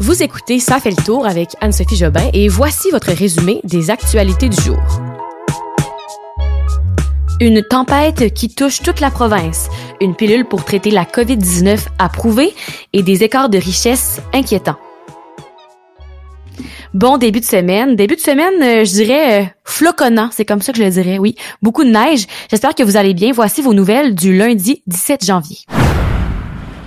Vous écoutez Ça fait le tour avec Anne-Sophie Jobin et voici votre résumé des actualités du jour. Une tempête qui touche toute la province, une pilule pour traiter la COVID-19 approuvée et des écarts de richesse inquiétants. Bon début de semaine. Début de semaine, euh, je dirais euh, floconnant, c'est comme ça que je le dirais, oui. Beaucoup de neige. J'espère que vous allez bien. Voici vos nouvelles du lundi 17 janvier.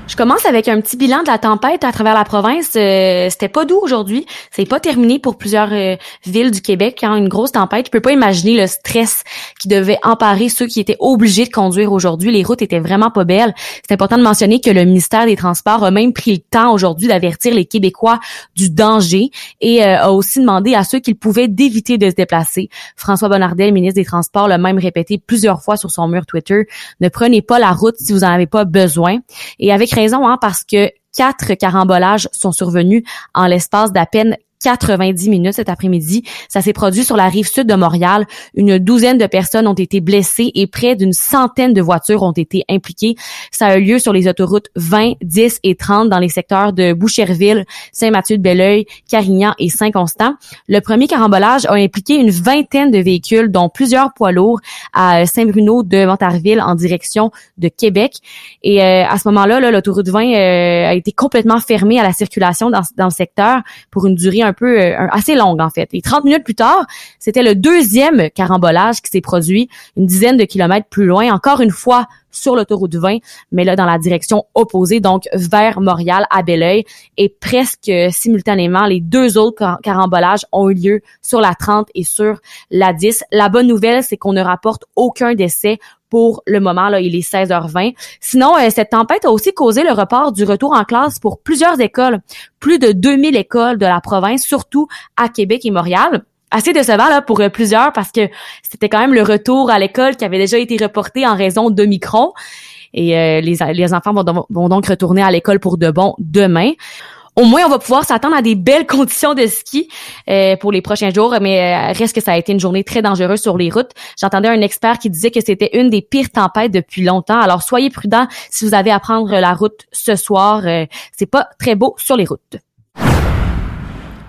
Je commence avec un petit bilan de la tempête à travers la province. Euh, c'était pas doux aujourd'hui. C'est pas terminé pour plusieurs euh, villes du Québec. Quand une grosse tempête, je peux pas imaginer le stress qui devait emparer ceux qui étaient obligés de conduire aujourd'hui. Les routes étaient vraiment pas belles. C'est important de mentionner que le ministère des Transports a même pris le temps aujourd'hui d'avertir les Québécois du danger et euh, a aussi demandé à ceux qu'ils pouvaient d'éviter de se déplacer. François Bonnardel, ministre des Transports, l'a même répété plusieurs fois sur son mur Twitter. Ne prenez pas la route si vous en avez pas besoin. Et avec raison, hein, parce que quatre carambolages sont survenus en l'espace d'à peine 90 minutes cet après-midi. Ça s'est produit sur la rive sud de Montréal. Une douzaine de personnes ont été blessées et près d'une centaine de voitures ont été impliquées. Ça a eu lieu sur les autoroutes 20, 10 et 30 dans les secteurs de Boucherville, Saint-Mathieu-de-Belleuil, Carignan et Saint-Constant. Le premier carambolage a impliqué une vingtaine de véhicules, dont plusieurs poids lourds à Saint-Bruno de Montarville en direction de Québec. Et euh, à ce moment-là, l'autoroute 20 euh, a été complètement fermée à la circulation dans, dans le secteur pour une durée un peu euh, assez longue en fait. Et 30 minutes plus tard, c'était le deuxième carambolage qui s'est produit une dizaine de kilomètres plus loin, encore une fois sur l'autoroute 20, mais là dans la direction opposée, donc vers Montréal à Belleuil. Et presque simultanément, les deux autres carambolages ont eu lieu sur la 30 et sur la 10. La bonne nouvelle, c'est qu'on ne rapporte aucun décès pour le moment, là, il est 16h20. Sinon, euh, cette tempête a aussi causé le report du retour en classe pour plusieurs écoles, plus de 2000 écoles de la province, surtout à Québec et Montréal assez décevant là pour euh, plusieurs parce que c'était quand même le retour à l'école qui avait déjà été reporté en raison de Micron. Et euh, les, les enfants vont, vont donc retourner à l'école pour de bon demain au moins on va pouvoir s'attendre à des belles conditions de ski euh, pour les prochains jours, mais euh, reste que ça a été une journée très dangereuse sur les routes. J'entendais un expert qui disait que c'était une des pires tempêtes depuis longtemps. Alors soyez prudents si vous avez à prendre la route ce soir. Euh, c'est pas très beau sur les routes.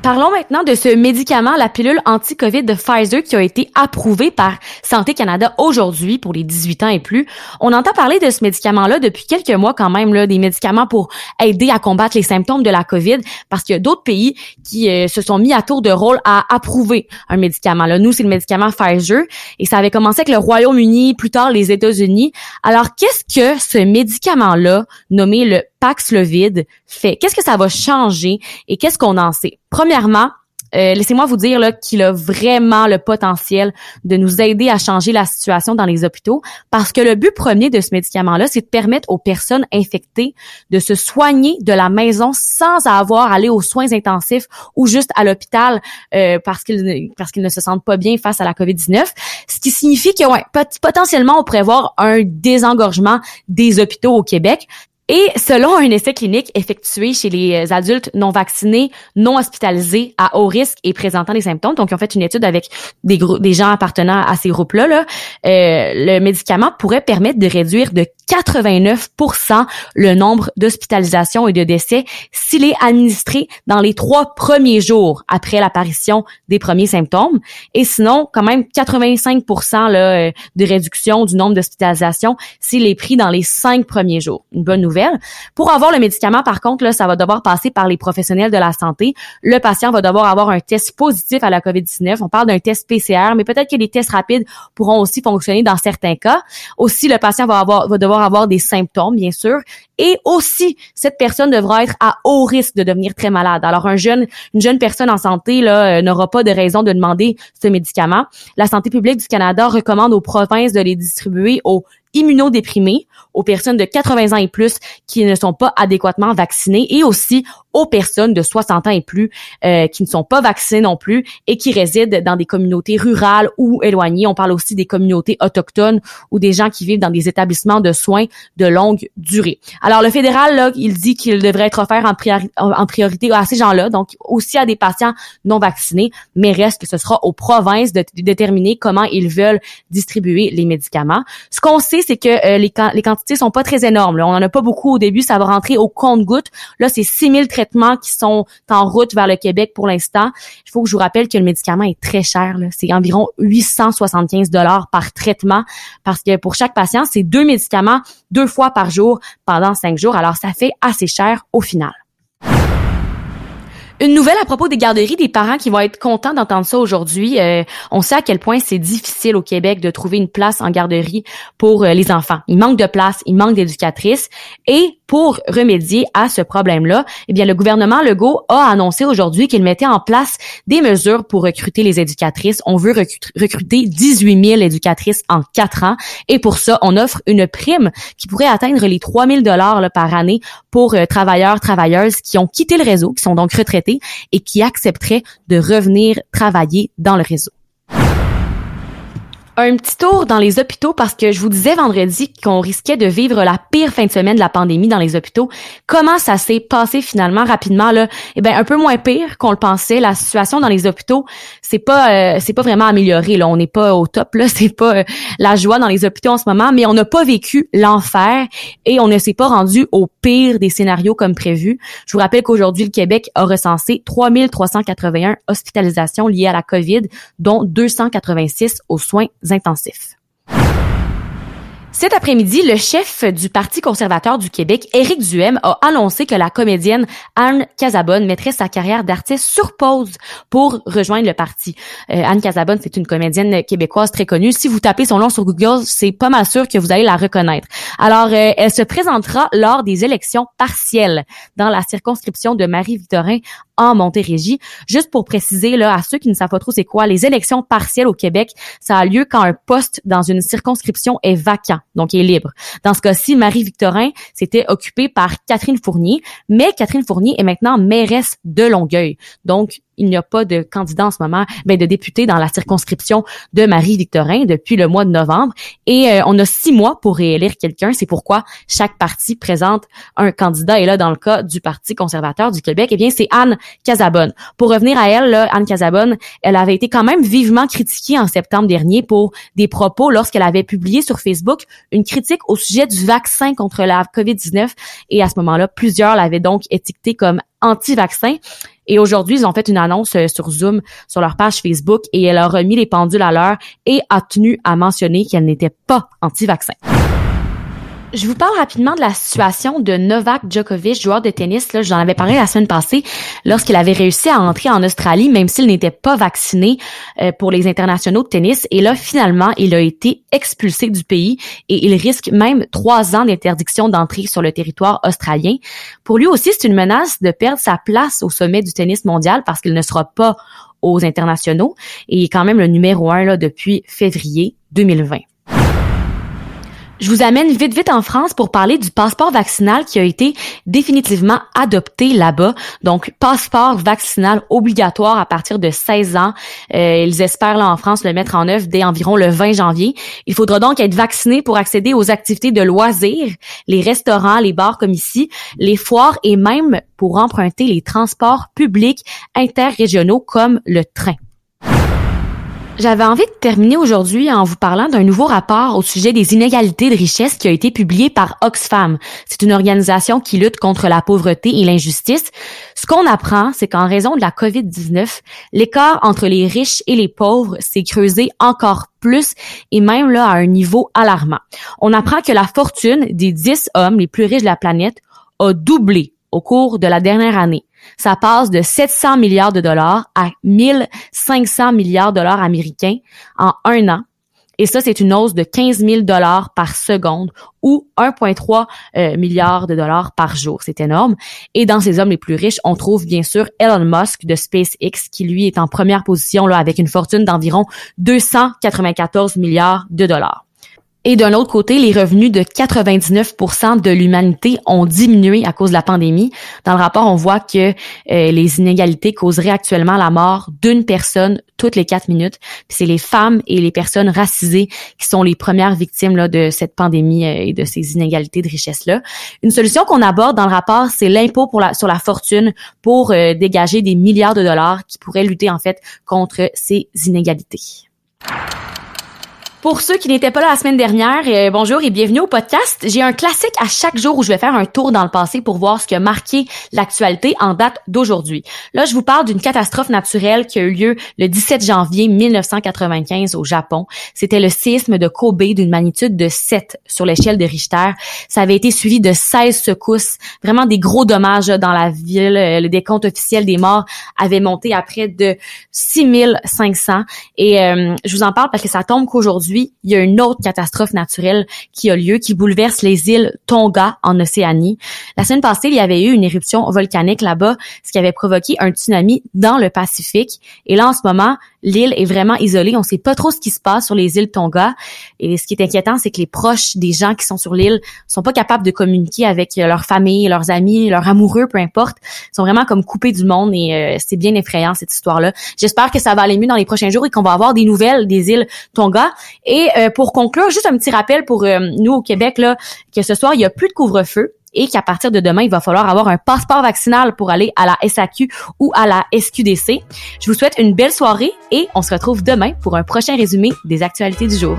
Parlons maintenant de ce médicament, la pilule anti-COVID de Pfizer qui a été approuvé par Santé Canada aujourd'hui pour les 18 ans et plus. On entend parler de ce médicament-là depuis quelques mois quand même, là, des médicaments pour aider à combattre les symptômes de la COVID parce qu'il y a d'autres pays qui euh, se sont mis à tour de rôle à approuver un médicament. Là, nous, c'est le médicament Pfizer et ça avait commencé avec le Royaume-Uni, plus tard les États-Unis. Alors, qu'est-ce que ce médicament-là, nommé le Paxlovid, fait? Qu'est-ce que ça va changer et qu'est-ce qu'on en sait? Premièrement, euh, laissez-moi vous dire qu'il a vraiment le potentiel de nous aider à changer la situation dans les hôpitaux parce que le but premier de ce médicament-là, c'est de permettre aux personnes infectées de se soigner de la maison sans avoir à aller aux soins intensifs ou juste à l'hôpital euh, parce qu'ils parce qu'ils ne se sentent pas bien face à la COVID-19. Ce qui signifie que ouais, potentiellement on pourrait voir un désengorgement des hôpitaux au Québec. Et selon un essai clinique effectué chez les adultes non vaccinés, non hospitalisés, à haut risque et présentant des symptômes, donc ils ont fait une étude avec des, des gens appartenant à ces groupes-là, là, euh, le médicament pourrait permettre de réduire de 89% le nombre d'hospitalisations et de décès s'il est administré dans les trois premiers jours après l'apparition des premiers symptômes. Et sinon, quand même 85 là, euh, de réduction du nombre d'hospitalisations s'il est pris dans les cinq premiers jours. Une bonne nouvelle. Pour avoir le médicament, par contre, là, ça va devoir passer par les professionnels de la santé. Le patient va devoir avoir un test positif à la COVID-19. On parle d'un test PCR, mais peut-être que les tests rapides pourront aussi fonctionner dans certains cas. Aussi, le patient va, avoir, va devoir avoir des symptômes, bien sûr. Et aussi, cette personne devra être à haut risque de devenir très malade. Alors, un jeune, une jeune personne en santé là euh, n'aura pas de raison de demander ce médicament. La santé publique du Canada recommande aux provinces de les distribuer aux immunodéprimés, aux personnes de 80 ans et plus qui ne sont pas adéquatement vaccinées et aussi aux personnes de 60 ans et plus euh, qui ne sont pas vaccinées non plus et qui résident dans des communautés rurales ou éloignées. On parle aussi des communautés autochtones ou des gens qui vivent dans des établissements de soins de longue durée. Alors le fédéral, là, il dit qu'il devrait être offert en, priorité à ces gens-là, donc aussi à des patients non vaccinés, mais reste que ce sera aux provinces de, déterminer comment ils veulent distribuer les médicaments. Ce qu'on sait, c'est que euh, les, les quantités sont pas très énormes. On en a pas beaucoup au début, ça va rentrer au compte-goutte. Là, c'est 6000 traitements qui sont en route vers le Québec pour l'instant. Il faut que je vous rappelle que le médicament est très cher. C'est environ 875 dollars par traitement parce que pour chaque patient, c'est deux médicaments deux fois par jour pendant cinq jours. Alors, ça fait assez cher au final. Une nouvelle à propos des garderies, des parents qui vont être contents d'entendre ça aujourd'hui. Euh, on sait à quel point c'est difficile au Québec de trouver une place en garderie pour euh, les enfants. Il manque de place, il manque d'éducatrices et pour remédier à ce problème-là, eh bien le gouvernement Legault a annoncé aujourd'hui qu'il mettait en place des mesures pour recruter les éducatrices. On veut recruter 18 000 éducatrices en quatre ans. Et pour ça, on offre une prime qui pourrait atteindre les 3 000 dollars par année pour euh, travailleurs travailleuses qui ont quitté le réseau, qui sont donc retraités et qui accepterait de revenir travailler dans le réseau un petit tour dans les hôpitaux parce que je vous disais vendredi qu'on risquait de vivre la pire fin de semaine de la pandémie dans les hôpitaux. Comment ça s'est passé finalement rapidement là? Eh ben un peu moins pire qu'on le pensait. La situation dans les hôpitaux, c'est pas euh, c'est pas vraiment amélioré là, on n'est pas au top là, c'est pas euh, la joie dans les hôpitaux en ce moment, mais on n'a pas vécu l'enfer et on ne s'est pas rendu au pire des scénarios comme prévu. Je vous rappelle qu'aujourd'hui le Québec a recensé 3381 hospitalisations liées à la Covid, dont 286 aux soins intensifs. Cet après-midi, le chef du Parti conservateur du Québec, Éric Duhem, a annoncé que la comédienne Anne Casabonne mettrait sa carrière d'artiste sur pause pour rejoindre le parti. Euh, Anne Casabonne, c'est une comédienne québécoise très connue. Si vous tapez son nom sur Google, c'est pas mal sûr que vous allez la reconnaître. Alors, euh, elle se présentera lors des élections partielles dans la circonscription de Marie-Victorin en Montérégie. Juste pour préciser là à ceux qui ne savent pas trop c'est quoi, les élections partielles au Québec, ça a lieu quand un poste dans une circonscription est vacant, donc est libre. Dans ce cas-ci, Marie-Victorin s'était occupée par Catherine Fournier, mais Catherine Fournier est maintenant mairesse de Longueuil. Donc il n'y a pas de candidat en ce moment, ben, de député dans la circonscription de Marie-Victorin depuis le mois de novembre. Et euh, on a six mois pour réélire quelqu'un. C'est pourquoi chaque parti présente un candidat. Et là, dans le cas du Parti conservateur du Québec, eh bien, c'est Anne Casabonne. Pour revenir à elle, là, Anne Casabonne, elle avait été quand même vivement critiquée en septembre dernier pour des propos lorsqu'elle avait publié sur Facebook une critique au sujet du vaccin contre la COVID-19. Et à ce moment-là, plusieurs l'avaient donc étiqueté comme anti-vaccin. Et aujourd'hui, ils ont fait une annonce euh, sur Zoom, sur leur page Facebook, et elle a remis les pendules à l'heure et a tenu à mentionner qu'elle n'était pas anti-vaccin. Je vous parle rapidement de la situation de Novak Djokovic, joueur de tennis. Là, j'en avais parlé la semaine passée lorsqu'il avait réussi à entrer en Australie, même s'il n'était pas vacciné euh, pour les internationaux de tennis. Et là, finalement, il a été expulsé du pays et il risque même trois ans d'interdiction d'entrée sur le territoire australien. Pour lui aussi, c'est une menace de perdre sa place au sommet du tennis mondial parce qu'il ne sera pas aux internationaux et il est quand même le numéro un là, depuis février 2020. Je vous amène vite vite en France pour parler du passeport vaccinal qui a été définitivement adopté là-bas. Donc passeport vaccinal obligatoire à partir de 16 ans. Euh, ils espèrent là en France le mettre en œuvre dès environ le 20 janvier. Il faudra donc être vacciné pour accéder aux activités de loisirs, les restaurants, les bars comme ici, les foires et même pour emprunter les transports publics interrégionaux comme le train. J'avais envie de terminer aujourd'hui en vous parlant d'un nouveau rapport au sujet des inégalités de richesse qui a été publié par Oxfam. C'est une organisation qui lutte contre la pauvreté et l'injustice. Ce qu'on apprend, c'est qu'en raison de la COVID-19, l'écart entre les riches et les pauvres s'est creusé encore plus et même là à un niveau alarmant. On apprend que la fortune des 10 hommes les plus riches de la planète a doublé au cours de la dernière année. Ça passe de 700 milliards de dollars à 1500 milliards de dollars américains en un an. Et ça, c'est une hausse de 15 000 dollars par seconde ou 1,3 euh, milliard de dollars par jour. C'est énorme. Et dans ces hommes les plus riches, on trouve bien sûr Elon Musk de SpaceX, qui lui est en première position là avec une fortune d'environ 294 milliards de dollars. Et d'un autre côté, les revenus de 99% de l'humanité ont diminué à cause de la pandémie. Dans le rapport, on voit que euh, les inégalités causeraient actuellement la mort d'une personne toutes les quatre minutes. c'est les femmes et les personnes racisées qui sont les premières victimes là, de cette pandémie euh, et de ces inégalités de richesse-là. Une solution qu'on aborde dans le rapport, c'est l'impôt pour la, sur la fortune pour euh, dégager des milliards de dollars qui pourraient lutter en fait contre ces inégalités. Pour ceux qui n'étaient pas là la semaine dernière, euh, bonjour et bienvenue au podcast. J'ai un classique à chaque jour où je vais faire un tour dans le passé pour voir ce qui a marqué l'actualité en date d'aujourd'hui. Là, je vous parle d'une catastrophe naturelle qui a eu lieu le 17 janvier 1995 au Japon. C'était le séisme de Kobe d'une magnitude de 7 sur l'échelle de Richter. Ça avait été suivi de 16 secousses, vraiment des gros dommages dans la ville. Euh, le décompte officiel des morts avait monté à près de 6500 et euh, je vous en parle parce que ça tombe qu'aujourd'hui il y a une autre catastrophe naturelle qui a lieu, qui bouleverse les îles Tonga en Océanie. La semaine passée, il y avait eu une éruption volcanique là-bas, ce qui avait provoqué un tsunami dans le Pacifique. Et là, en ce moment, l'île est vraiment isolée. On ne sait pas trop ce qui se passe sur les îles Tonga. Et ce qui est inquiétant, c'est que les proches des gens qui sont sur l'île sont pas capables de communiquer avec leur famille, leurs amis, leurs amoureux, peu importe. Ils sont vraiment comme coupés du monde et euh, c'est bien effrayant cette histoire-là. J'espère que ça va aller mieux dans les prochains jours et qu'on va avoir des nouvelles des îles Tonga. Et euh, pour conclure, juste un petit rappel pour euh, nous au Québec là, que ce soir il y a plus de couvre-feu et qu'à partir de demain, il va falloir avoir un passeport vaccinal pour aller à la SAQ ou à la SQDC. Je vous souhaite une belle soirée et on se retrouve demain pour un prochain résumé des actualités du jour.